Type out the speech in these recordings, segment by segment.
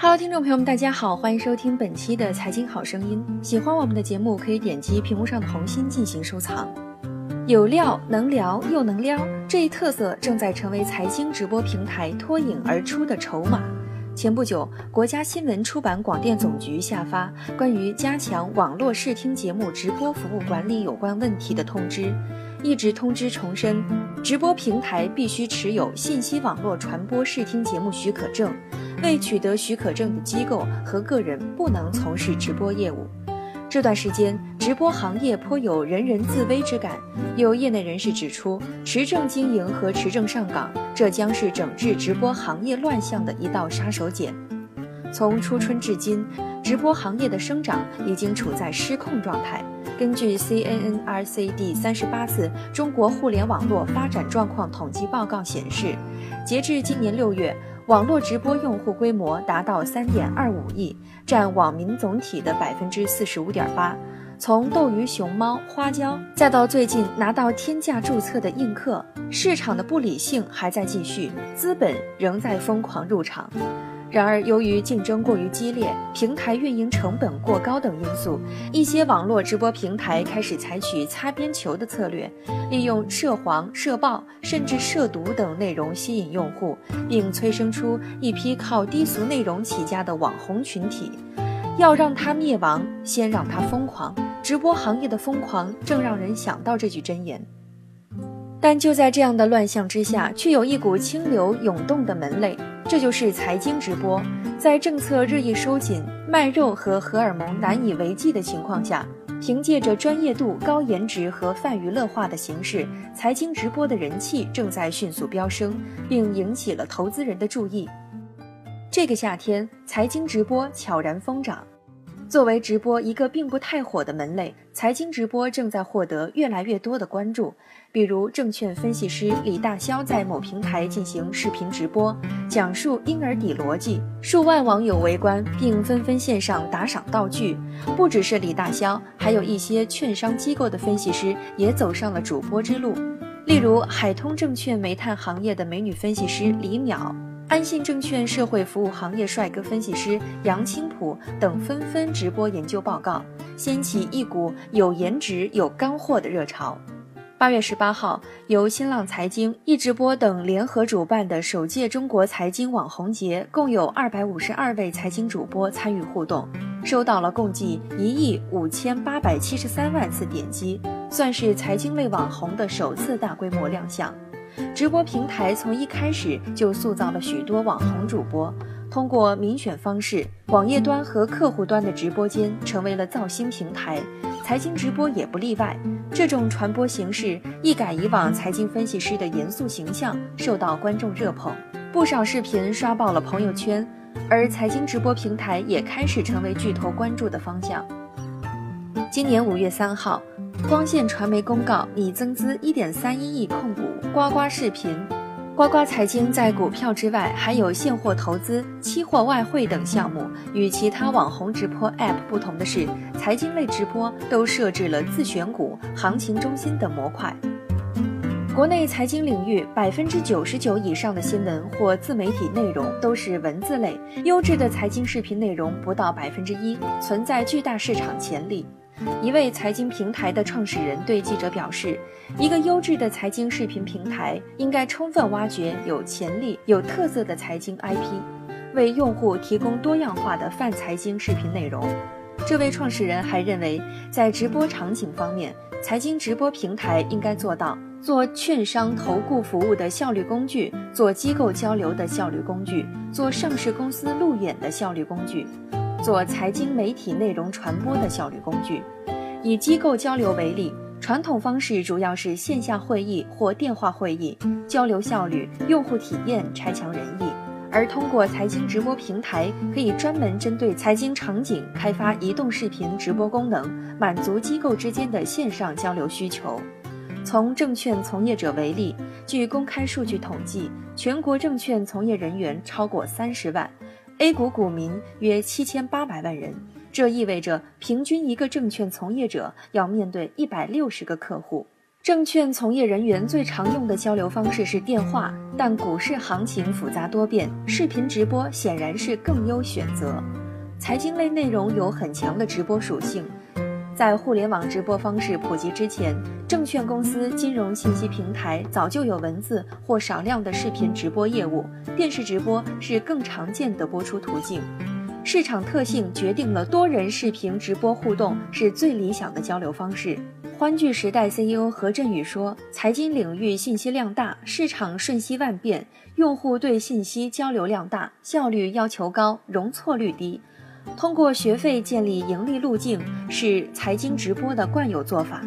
Hello，听众朋友们，大家好，欢迎收听本期的财经好声音。喜欢我们的节目，可以点击屏幕上的红心进行收藏。有料、能聊又能撩，这一特色正在成为财经直播平台脱颖而出的筹码。前不久，国家新闻出版广电总局下发关于加强网络视听节目直播服务管理有关问题的通知。一纸通知重申，直播平台必须持有信息网络传播视听节目许可证。未取得许可证的机构和个人不能从事直播业务。这段时间，直播行业颇有人人自危之感。有业内人士指出，持证经营和持证上岗，这将是整治直播行业乱象的一道杀手锏。从初春至今，直播行业的生长已经处在失控状态。根据 CNNRC 第三十八次中国互联网络发展状况统计报告显示，截至今年六月。网络直播用户规模达到三点二五亿，占网民总体的百分之四十五点八。从斗鱼、熊猫、花椒，再到最近拿到天价注册的映客，市场的不理性还在继续，资本仍在疯狂入场。然而，由于竞争过于激烈、平台运营成本过高等因素，一些网络直播平台开始采取擦边球的策略，利用涉黄、涉暴甚至涉毒等内容吸引用户，并催生出一批靠低俗内容起家的网红群体。要让它灭亡，先让它疯狂。直播行业的疯狂，正让人想到这句箴言。但就在这样的乱象之下，却有一股清流涌动的门类。这就是财经直播，在政策日益收紧、卖肉和荷尔蒙难以为继的情况下，凭借着专业度、高颜值和泛娱乐化的形式，财经直播的人气正在迅速飙升，并引起了投资人的注意。这个夏天，财经直播悄然疯涨。作为直播一个并不太火的门类，财经直播正在获得越来越多的关注。比如，证券分析师李大霄在某平台进行视频直播，讲述婴儿底逻辑，数万网友围观，并纷纷线上打赏道具。不只是李大霄，还有一些券商机构的分析师也走上了主播之路，例如海通证券煤炭行业的美女分析师李淼。安信证券社会服务行业帅哥分析师杨青浦等纷纷直播研究报告，掀起一股有颜值、有干货的热潮。八月十八号，由新浪财经、易直播等联合主办的首届中国财经网红节，共有二百五十二位财经主播参与互动，收到了共计一亿五千八百七十三万次点击，算是财经类网红的首次大规模亮相。直播平台从一开始就塑造了许多网红主播，通过民选方式，网页端和客户端的直播间成为了造星平台，财经直播也不例外。这种传播形式一改以往财经分析师的严肃形象，受到观众热捧，不少视频刷爆了朋友圈，而财经直播平台也开始成为巨头关注的方向。今年五月三号。光线传媒公告拟增资一点三一亿控股呱呱视频。呱呱财经在股票之外，还有现货投资、期货外汇等项目。与其他网红直播 App 不同的是，财经类直播都设置了自选股、行情中心等模块。国内财经领域百分之九十九以上的新闻或自媒体内容都是文字类，优质的财经视频内容不到百分之一，存在巨大市场潜力。一位财经平台的创始人对记者表示：“一个优质的财经视频平台应该充分挖掘有潜力、有特色的财经 IP，为用户提供多样化的泛财经视频内容。”这位创始人还认为，在直播场景方面，财经直播平台应该做到做券商投顾服务的效率工具，做机构交流的效率工具，做上市公司路演的效率工具。做财经媒体内容传播的效率工具。以机构交流为例，传统方式主要是线下会议或电话会议，交流效率、用户体验差强人意；而通过财经直播平台，可以专门针对财经场景开发移动视频直播功能，满足机构之间的线上交流需求。从证券从业者为例，据公开数据统计，全国证券从业人员超过三十万。A 股股民约七千八百万人，这意味着平均一个证券从业者要面对一百六十个客户。证券从业人员最常用的交流方式是电话，但股市行情复杂多变，视频直播显然是更优选择。财经类内容有很强的直播属性，在互联网直播方式普及之前，证券公司、金融信息平台早就有文字或少量的视频直播业务，电视直播是更常见的播出途径。市场特性决定了多人视频直播互动是最理想的交流方式。欢聚时代 CEO 何振宇说：“财经领域信息量大，市场瞬息万变，用户对信息交流量大，效率要求高，容错率低。通过学费建立盈利路径是财经直播的惯有做法。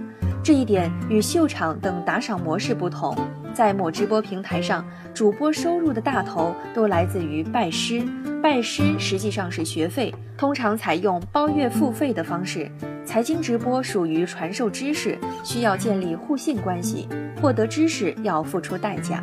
这一点与秀场等打赏模式不同。在某直播平台上，主播收入的大头都来自于拜师，拜师实际上是学费，通常采用包月付费的方式。”财经直播属于传授知识，需要建立互信关系，获得知识要付出代价，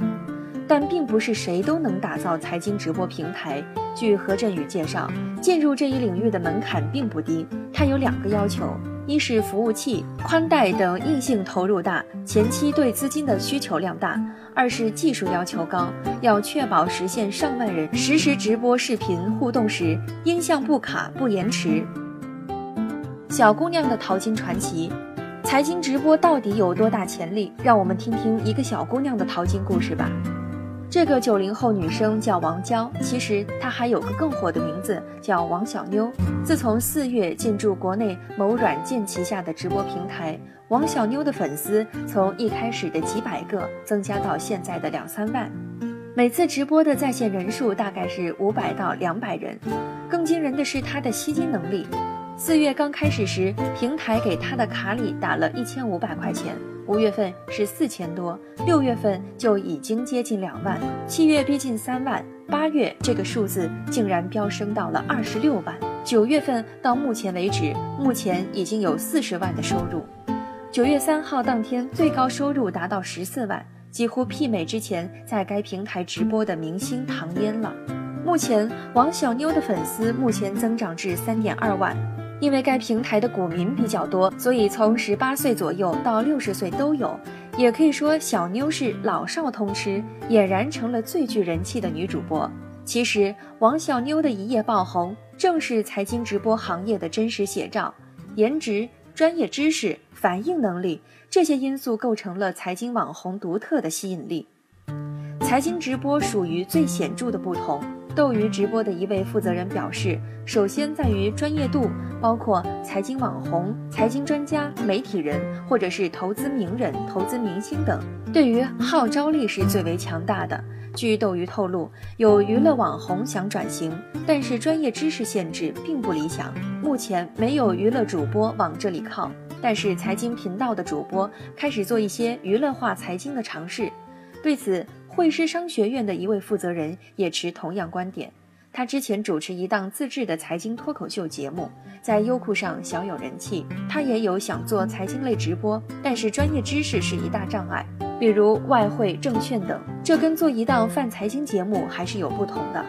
但并不是谁都能打造财经直播平台。据何振宇介绍，进入这一领域的门槛并不低，它有两个要求：一是服务器、宽带等硬性投入大，前期对资金的需求量大；二是技术要求高，要确保实现上万人实时直播视频互动时，音像不卡不延迟。小姑娘的淘金传奇，财经直播到底有多大潜力？让我们听听一个小姑娘的淘金故事吧。这个九零后女生叫王娇，其实她还有个更火的名字叫王小妞。自从四月进驻国内某软件旗下的直播平台，王小妞的粉丝从一开始的几百个增加到现在的两三万，每次直播的在线人数大概是五百到两百人。更惊人的是她的吸金能力。四月刚开始时，平台给她的卡里打了一千五百块钱，五月份是四千多，六月份就已经接近两万，七月逼近三万，八月这个数字竟然飙升到了二十六万，九月份到目前为止，目前已经有四十万的收入。九月三号当天，最高收入达到十四万，几乎媲美之前在该平台直播的明星唐嫣了。目前，王小妞的粉丝目前增长至三点二万。因为该平台的股民比较多，所以从十八岁左右到六十岁都有，也可以说小妞是老少通吃，俨然成了最具人气的女主播。其实王小妞的一夜爆红，正是财经直播行业的真实写照。颜值、专业知识、反应能力这些因素构成了财经网红独特的吸引力。财经直播属于最显著的不同。斗鱼直播的一位负责人表示，首先在于专业度，包括财经网红、财经专家、媒体人，或者是投资名人、投资明星等。对于号召力是最为强大的。据斗鱼透露，有娱乐网红想转型，但是专业知识限制并不理想，目前没有娱乐主播往这里靠。但是财经频道的主播开始做一些娱乐化财经的尝试。对此，汇师商学院的一位负责人也持同样观点。他之前主持一档自制的财经脱口秀节目，在优酷上小有人气。他也有想做财经类直播，但是专业知识是一大障碍，比如外汇、证券等，这跟做一档泛财经节目还是有不同的。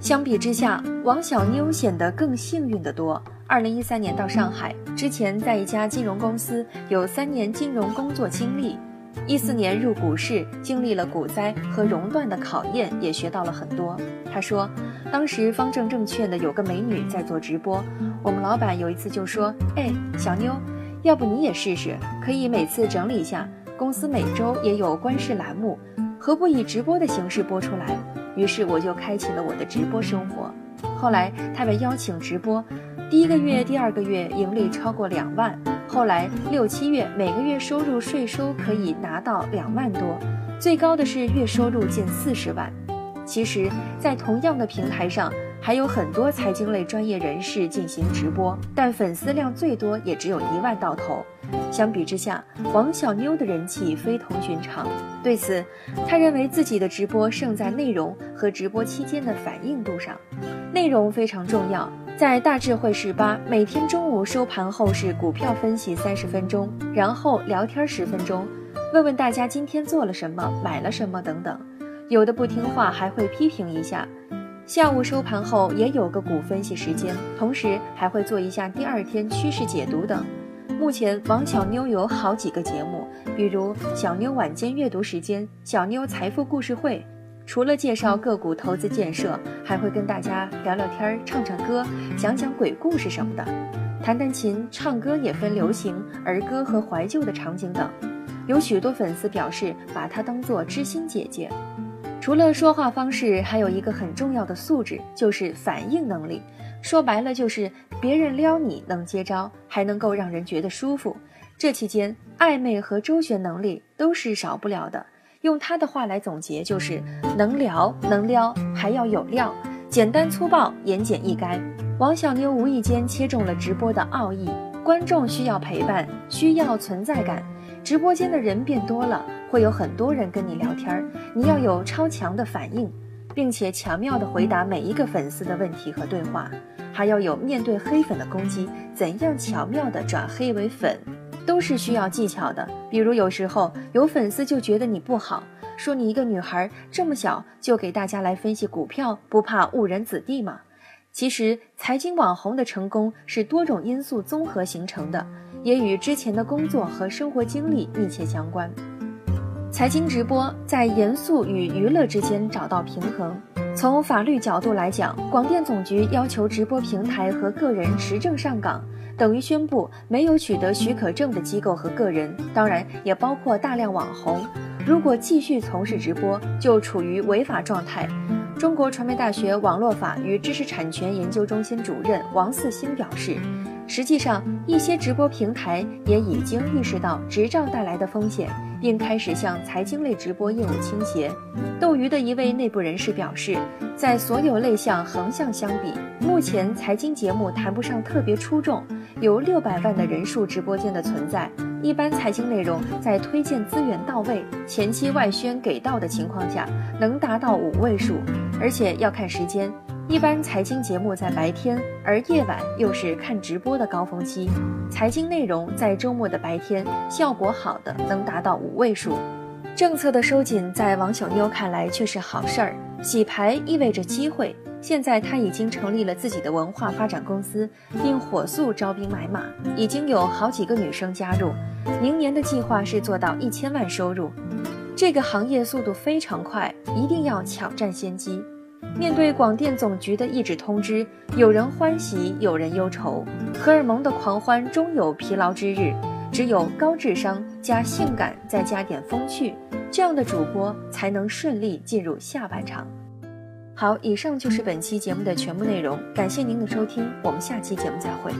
相比之下，王小妞显得更幸运得多。二零一三年到上海之前，在一家金融公司有三年金融工作经历。一四年入股市，经历了股灾和熔断的考验，也学到了很多。他说，当时方正证券的有个美女在做直播，我们老板有一次就说：“哎，小妞，要不你也试试？可以每次整理一下。公司每周也有观视栏目，何不以直播的形式播出来？”于是我就开启了我的直播生活。后来他被邀请直播，第一个月、第二个月盈利超过两万。后来六七月每个月收入税收可以拿到两万多，最高的是月收入近四十万。其实，在同样的平台上，还有很多财经类专业人士进行直播，但粉丝量最多也只有一万到头。相比之下，王小妞的人气非同寻常。对此，他认为自己的直播胜在内容和直播期间的反应度上，内容非常重要。在大智慧十八，每天中午收盘后是股票分析三十分钟，然后聊天十分钟，问问大家今天做了什么，买了什么等等。有的不听话还会批评一下。下午收盘后也有个股分析时间，同时还会做一下第二天趋势解读等。目前王小妞有好几个节目，比如小妞晚间阅读时间、小妞财富故事会。除了介绍个股投资建设，还会跟大家聊聊天、唱唱歌、讲讲鬼故事什么的，弹弹琴、唱歌也分流行、儿歌和怀旧的场景等。有许多粉丝表示把她当做知心姐姐。除了说话方式，还有一个很重要的素质，就是反应能力。说白了，就是别人撩你能接招，还能够让人觉得舒服。这期间，暧昧和周旋能力都是少不了的。用他的话来总结，就是能聊能撩，还要有料，简单粗暴，言简意赅。王小妞无意间切中了直播的奥义，观众需要陪伴，需要存在感。直播间的人变多了，会有很多人跟你聊天儿，你要有超强的反应，并且巧妙地回答每一个粉丝的问题和对话，还要有面对黑粉的攻击，怎样巧妙地转黑为粉。都是需要技巧的，比如有时候有粉丝就觉得你不好，说你一个女孩这么小就给大家来分析股票，不怕误人子弟吗？其实财经网红的成功是多种因素综合形成的，也与之前的工作和生活经历密切相关。财经直播在严肃与娱乐之间找到平衡。从法律角度来讲，广电总局要求直播平台和个人持证上岗。等于宣布，没有取得许可证的机构和个人，当然也包括大量网红，如果继续从事直播，就处于违法状态。中国传媒大学网络法与知识产权研究中心主任王四新表示。实际上，一些直播平台也已经意识到执照带来的风险，并开始向财经类直播业务倾斜。斗鱼的一位内部人士表示，在所有类项横向相比，目前财经节目谈不上特别出众，有六百万的人数直播间的存在。一般财经内容在推荐资源到位、前期外宣给到的情况下，能达到五位数，而且要看时间。一般财经节目在白天，而夜晚又是看直播的高峰期。财经内容在周末的白天效果好的能达到五位数。政策的收紧在王小妞看来却是好事儿，洗牌意味着机会。现在她已经成立了自己的文化发展公司，并火速招兵买马，已经有好几个女生加入。明年的计划是做到一千万收入。这个行业速度非常快，一定要抢占先机。面对广电总局的一纸通知，有人欢喜，有人忧愁。荷尔蒙的狂欢终有疲劳之日，只有高智商加性感，再加点风趣，这样的主播才能顺利进入下半场。好，以上就是本期节目的全部内容，感谢您的收听，我们下期节目再会。